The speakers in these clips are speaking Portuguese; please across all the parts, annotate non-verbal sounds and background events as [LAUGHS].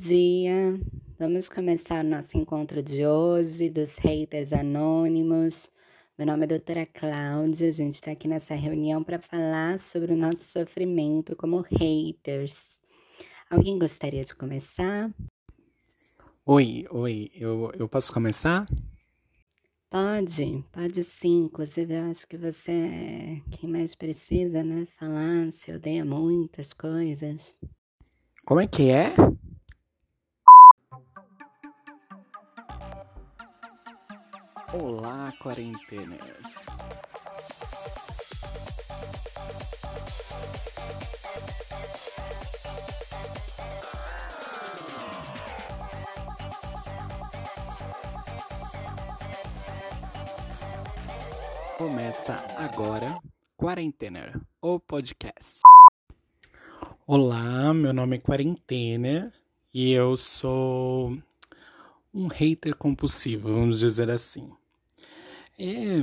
dia! Vamos começar o nosso encontro de hoje dos haters anônimos. Meu nome é doutora Cláudia, a gente está aqui nessa reunião para falar sobre o nosso sofrimento como haters. Alguém gostaria de começar? Oi, oi, eu, eu posso começar? Pode, pode sim. Inclusive, eu acho que você é quem mais precisa, né? Falar, se odeia muitas coisas. Como é que é? Olá, quarenteners! Começa agora Quarentena, o podcast. Olá, meu nome é Quarentena e eu sou um hater compulsivo, vamos dizer assim. É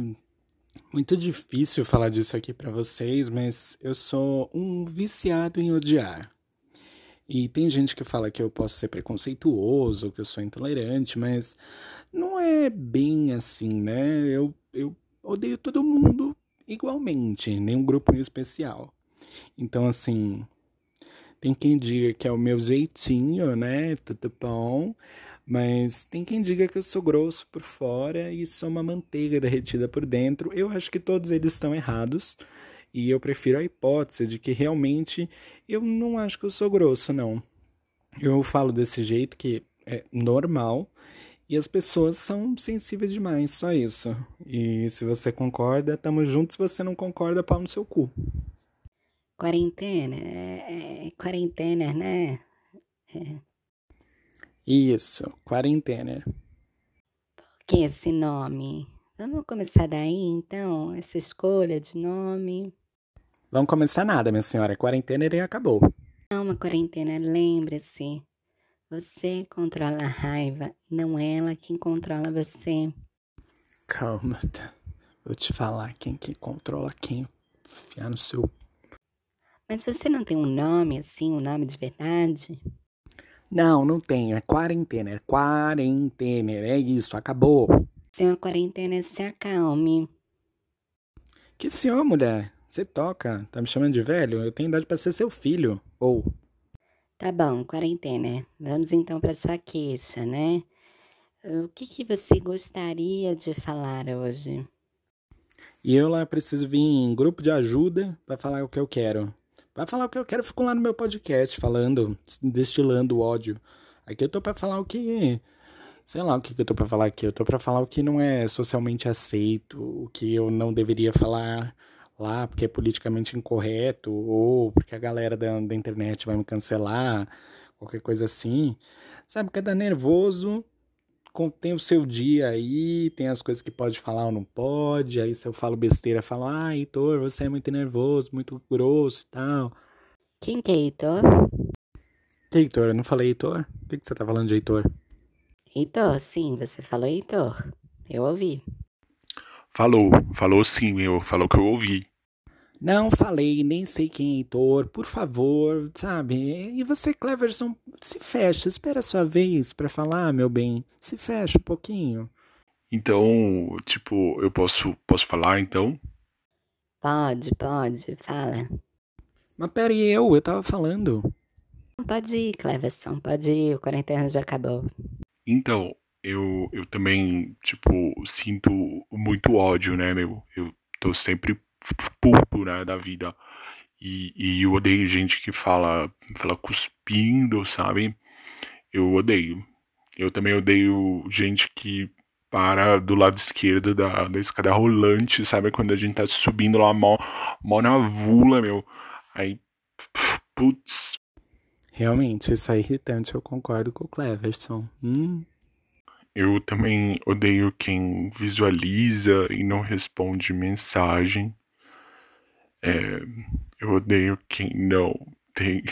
muito difícil falar disso aqui para vocês, mas eu sou um viciado em odiar. E tem gente que fala que eu posso ser preconceituoso, que eu sou intolerante, mas não é bem assim, né? Eu, eu odeio todo mundo igualmente, nenhum grupo em especial. Então, assim, tem quem diga que é o meu jeitinho, né? Tudo bom. Mas tem quem diga que eu sou grosso por fora e sou uma manteiga derretida por dentro. Eu acho que todos eles estão errados. E eu prefiro a hipótese de que realmente eu não acho que eu sou grosso, não. Eu falo desse jeito que é normal e as pessoas são sensíveis demais, só isso. E se você concorda, tamo junto. Se você não concorda, pau no seu cu. Quarentena, é, é, quarentena, né? É. Isso, quarentena. Por que esse nome? Vamos começar daí, então, essa escolha de nome. Vamos começar nada, minha senhora. Quarentena e acabou. Não, uma quarentena, lembre-se. Você controla a raiva, não ela quem controla você. Calma, tá. Vou te falar quem que controla quem. Fiar no seu mas você não tem um nome assim, um nome de verdade? Não, não tenho. É quarentena. É quarentena. É isso, acabou. Senhor quarentena, se acalme. Que senhor, mulher? Você toca. Tá me chamando de velho? Eu tenho idade para ser seu filho. Ou. Tá bom, quarentena. Vamos então para sua queixa, né? O que, que você gostaria de falar hoje? E eu lá preciso vir em grupo de ajuda para falar o que eu quero. Vai falar o que eu quero, fico lá no meu podcast falando, destilando ódio. Aqui eu tô para falar o que. Sei lá o que, que eu tô para falar aqui. Eu tô para falar o que não é socialmente aceito, o que eu não deveria falar lá porque é politicamente incorreto, ou porque a galera da, da internet vai me cancelar, qualquer coisa assim. Sabe, cada nervoso tem o seu dia aí, tem as coisas que pode falar ou não pode. Aí se eu falo besteira, falo, ah, Heitor, você é muito nervoso, muito grosso e tal. Quem que é Heitor? Que Heitor? Eu não falei Heitor? O que, que você tá falando de Heitor? Heitor, sim, você falou Heitor. Eu ouvi. Falou, falou sim, meu, falou que eu ouvi. Não falei, nem sei quem é Heitor, por favor, sabe? E você, Cleverson, se fecha, espera a sua vez para falar, meu bem. Se fecha um pouquinho. Então, tipo, eu posso, posso falar então? Pode, pode, fala. Mas pera, e eu? Eu tava falando. Pode ir, Cleverson, pode ir, o quarentena já acabou. Então, eu, eu também, tipo, sinto muito ódio, né, meu? Eu tô sempre puto, né, da vida. E, e eu odeio gente que fala, fala cuspindo, sabe? Eu odeio. Eu também odeio gente que para do lado esquerdo da, da escada rolante, sabe? Quando a gente tá subindo lá mó, mó na vula, meu. Aí, putz. Realmente, isso é irritante, eu concordo com o Cleverson. Hum. Eu também odeio quem visualiza e não responde mensagem. É, eu odeio quem não tem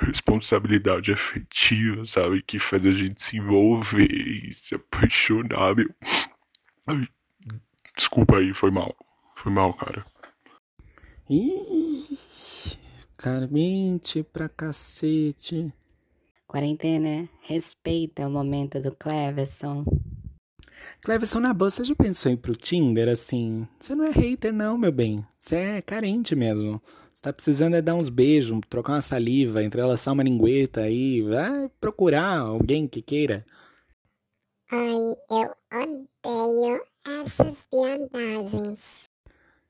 responsabilidade afetiva, sabe? Que faz a gente se envolver e se apaixonar, meu. Ai, desculpa aí, foi mal. Foi mal, cara. Ih, carmente pra cacete. Quarentena, respeita o momento do Cleverson. Cleverson, na boa, você já pensou em ir pro Tinder, assim? Você não é hater não, meu bem. Você é carente mesmo. Você tá precisando é dar uns beijos, trocar uma saliva, entrelaçar uma lingueta aí. Vai procurar alguém que queira. Ai, eu odeio essas viadagens.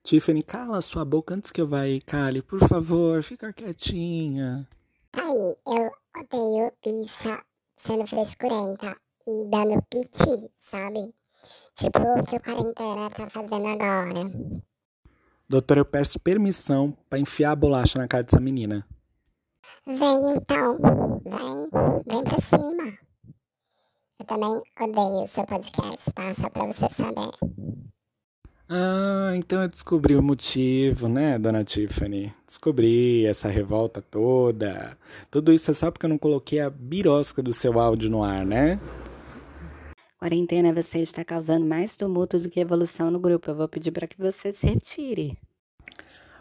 Tiffany, cala sua boca antes que eu vá aí, Kali. Por favor, fica quietinha. Aí, eu odeio bicha sendo frescurenta e dando piti, sabe? Tipo o que o quarentena tá fazendo agora. Doutor, eu peço permissão para enfiar a bolacha na cara dessa menina. Vem então, vem, vem pra cima. Eu também odeio o seu podcast, tá? Só pra você saber. Ah, então eu descobri o motivo, né, dona Tiffany? Descobri essa revolta toda. Tudo isso é só porque eu não coloquei a birosca do seu áudio no ar, né? Quarentena, você está causando mais tumulto do que evolução no grupo. Eu vou pedir para que você se retire.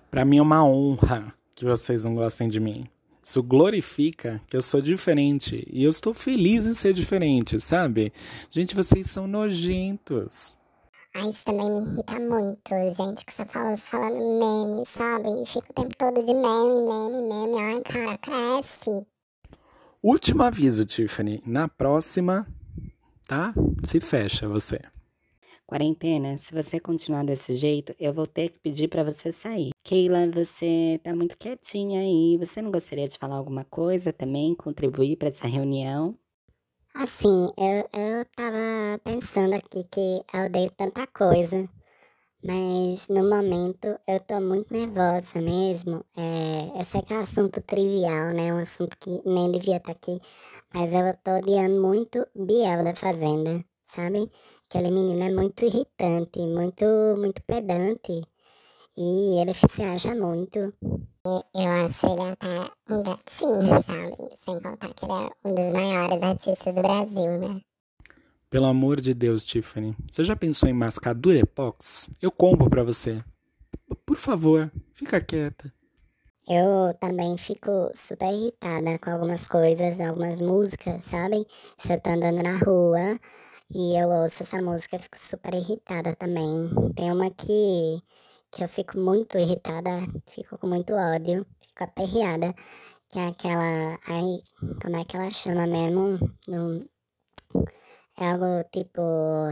Para mim é uma honra que vocês não gostem de mim. Isso glorifica que eu sou diferente e eu estou feliz em ser diferente, sabe? Gente, vocês são nojentos. Ai, isso também me irrita muito, gente, que só fala falando meme, sabe? E fica o tempo todo de meme, meme, meme. Ai, cara, cresce. Último aviso, Tiffany. Na próxima, tá? Se fecha você. Quarentena, se você continuar desse jeito, eu vou ter que pedir para você sair. Keila, você tá muito quietinha aí. Você não gostaria de falar alguma coisa também, contribuir para essa reunião? Assim, eu, eu tava pensando aqui que eu odeio tanta coisa, mas no momento eu tô muito nervosa mesmo. É, eu sei que é um assunto trivial, né? Um assunto que nem devia estar tá aqui, mas eu tô odiando muito Biel da Fazenda, sabe? Aquele menino é muito irritante, muito, muito pedante. E ele se acha muito. Eu acho ele até um gatinho, sabe? Sem contar que ele é um dos maiores artistas do Brasil, né? Pelo amor de Deus, Tiffany. Você já pensou em mascar Durepox? Eu compro pra você. Por favor, fica quieta. Eu também fico super irritada com algumas coisas, algumas músicas, sabe? Se eu tô andando na rua e eu ouço essa música, eu fico super irritada também. Tem uma que, que eu fico muito irritada, fico com muito ódio, fico aperreada, que é aquela. Ai, como é que ela chama mesmo? No, é algo tipo,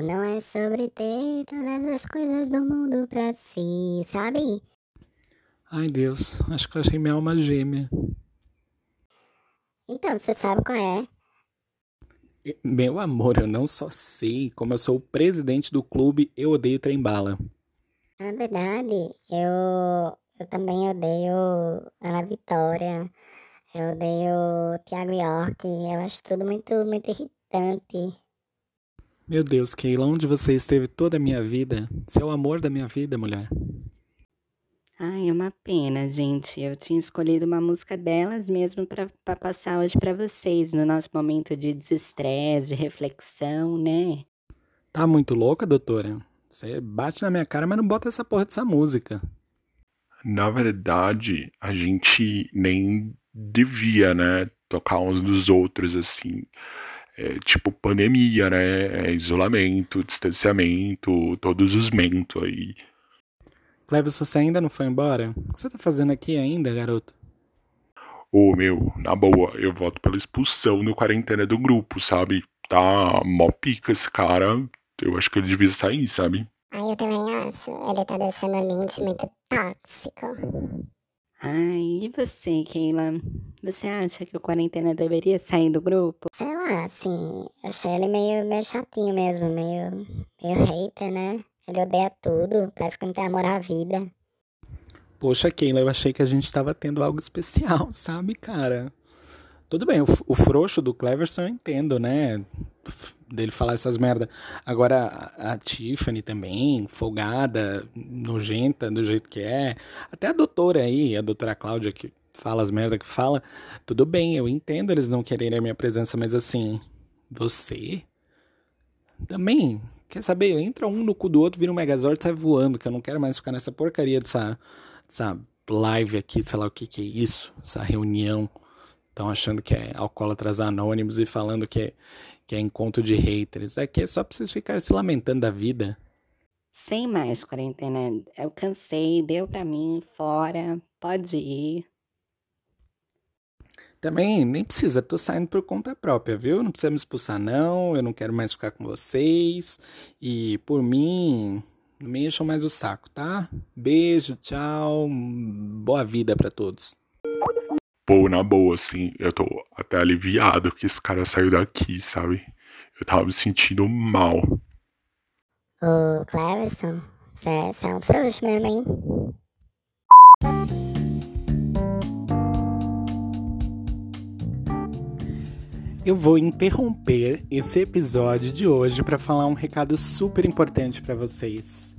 não é sobre ter todas as coisas do mundo pra si, sabe? Ai Deus, acho que eu achei minha alma gêmea. Então, você sabe qual é? Meu amor, eu não só sei, como eu sou o presidente do clube Eu Odeio Trembala. Na verdade, eu, eu também odeio Ana Vitória, eu odeio Tiago York, eu acho tudo muito, muito irritante. Meu Deus, Keila, onde você esteve toda a minha vida? Você é o amor da minha vida, mulher. Ai, é uma pena, gente. Eu tinha escolhido uma música delas mesmo para passar hoje para vocês, no nosso momento de desestresse, de reflexão, né? Tá muito louca, doutora? Você bate na minha cara, mas não bota essa porra dessa música. Na verdade, a gente nem devia, né, tocar uns dos outros assim. É, tipo pandemia, né? É isolamento, distanciamento, todos os mentos aí. Cleves, você ainda não foi embora? O que você tá fazendo aqui ainda, garoto? Ô, oh, meu, na boa, eu voto pela expulsão no quarentena do grupo, sabe? Tá mó pica esse cara. Eu acho que ele devia sair, sabe? Ai, eu também acho. Ele tá deixando a mente muito tóxico. Ai, e você, Keila? Você acha que o quarentena deveria sair do grupo? Sei lá, assim, achei ele meio, meio chatinho mesmo, meio, meio hater, né? Ele odeia tudo, parece que não tem amor à vida. Poxa, Keila, eu achei que a gente tava tendo algo especial, [LAUGHS] sabe, cara? Tudo bem, o, o frouxo do Cleverson eu entendo, né? Dele falar essas merda. Agora, a, a Tiffany também, folgada, nojenta do jeito que é. Até a doutora aí, a doutora Cláudia, que fala as merda que fala. Tudo bem, eu entendo eles não quererem a minha presença, mas assim, você? Também, quer saber? Entra um no cu do outro, vira um Megazord sai voando, que eu não quero mais ficar nessa porcaria dessa, dessa live aqui, sei lá o que que é isso, essa reunião. estão achando que é alcoólatras anônimos e falando que é, que é encontro de haters. Aqui é só pra vocês ficarem se lamentando da vida. Sem mais quarentena. Eu cansei, deu pra mim, fora, pode ir. Também nem precisa, tô saindo por conta própria, viu? Não precisa me expulsar, não. Eu não quero mais ficar com vocês. E por mim, não me encham mais o saco, tá? Beijo, tchau. Boa vida para todos. Pô, na boa, assim, eu tô até aliviado que esse cara saiu daqui, sabe? Eu tava me sentindo mal. Ô, Cleverson, você é um frouxo mesmo, hein? Eu vou interromper esse episódio de hoje para falar um recado super importante para vocês.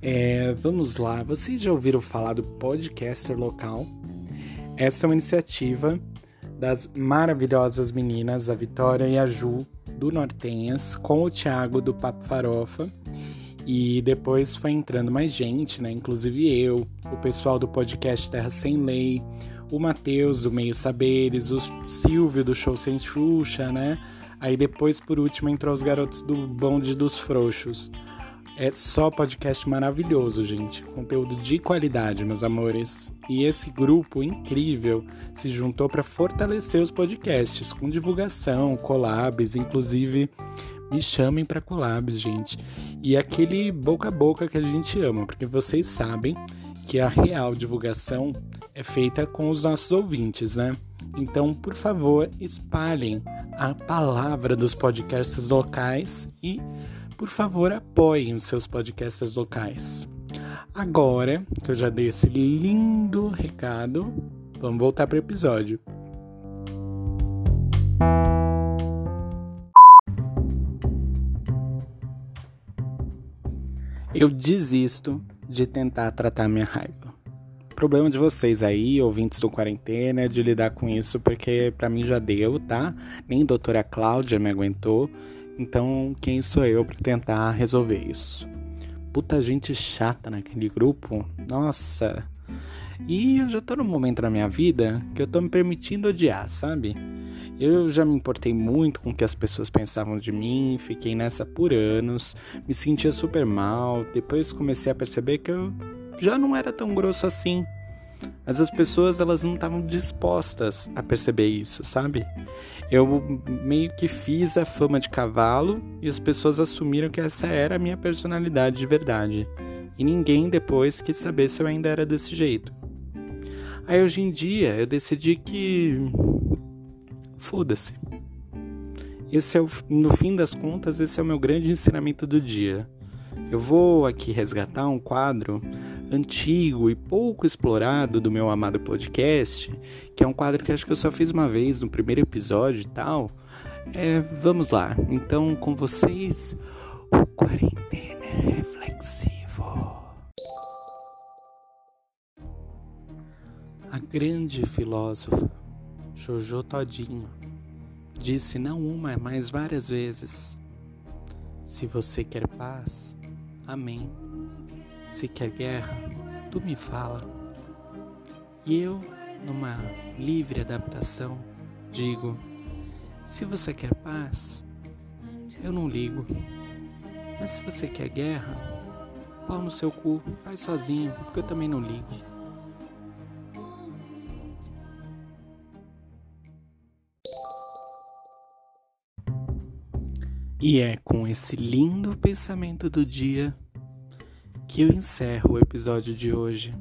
É, vamos lá, vocês já ouviram falar do podcaster local? Essa é uma iniciativa das maravilhosas meninas, a Vitória e a Ju, do Nortenhas, com o Thiago do Papo Farofa. E depois foi entrando mais gente, né? Inclusive eu, o pessoal do podcast Terra Sem Lei, o Matheus do Meio Saberes, o Silvio do Show Sem Xuxa, né? Aí depois, por último, entrou os garotos do Bonde dos Frouxos. É só podcast maravilhoso, gente. Conteúdo de qualidade, meus amores. E esse grupo incrível se juntou para fortalecer os podcasts com divulgação, collabs, inclusive me chamem para collabs, gente. E aquele boca a boca que a gente ama, porque vocês sabem que a real divulgação é feita com os nossos ouvintes, né? Então, por favor, espalhem a palavra dos podcasts locais e, por favor, apoiem os seus podcasts locais. Agora que eu já dei esse lindo recado, vamos voltar para o episódio. Eu desisto de tentar tratar minha raiva. Problema de vocês aí, ouvintes do quarentena, de lidar com isso, porque para mim já deu, tá? Nem doutora Cláudia me aguentou, então quem sou eu para tentar resolver isso? Puta gente chata naquele grupo, nossa. E eu já tô num momento na minha vida que eu tô me permitindo odiar, sabe? Eu já me importei muito com o que as pessoas pensavam de mim, fiquei nessa por anos, me sentia super mal. Depois comecei a perceber que eu já não era tão grosso assim. Mas as pessoas elas não estavam dispostas a perceber isso, sabe? Eu meio que fiz a fama de cavalo e as pessoas assumiram que essa era a minha personalidade de verdade. E ninguém depois quis saber se eu ainda era desse jeito. Aí hoje em dia eu decidi que foda-se. Esse é o, no fim das contas, esse é o meu grande ensinamento do dia. Eu vou aqui resgatar um quadro antigo e pouco explorado do meu amado podcast, que é um quadro que acho que eu só fiz uma vez no primeiro episódio e tal. É, vamos lá. Então, com vocês, o quarentena reflexivo. A grande filósofa Jojo Todinho disse não uma, mas várias vezes: Se você quer paz, amém. Se quer guerra, tu me fala. E eu, numa livre adaptação, digo: Se você quer paz, eu não ligo. Mas se você quer guerra, pau no seu cu, faz sozinho, porque eu também não ligo. E é com esse lindo pensamento do dia que eu encerro o episódio de hoje.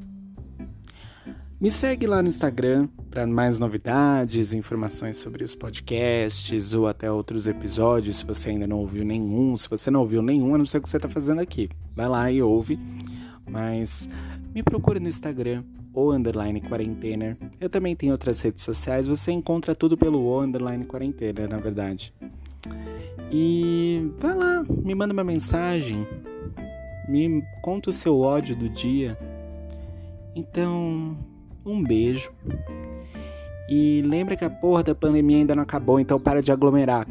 Me segue lá no Instagram para mais novidades, informações sobre os podcasts ou até outros episódios, se você ainda não ouviu nenhum. Se você não ouviu nenhum, eu não sei o que você está fazendo aqui. Vai lá e ouve. Mas me procure no Instagram, o underline quarentena. Eu também tenho outras redes sociais, você encontra tudo pelo underline quarentena, na verdade. E vai lá, me manda uma mensagem, me conta o seu ódio do dia. Então, um beijo. E lembra que a porra da pandemia ainda não acabou, então para de aglomerar.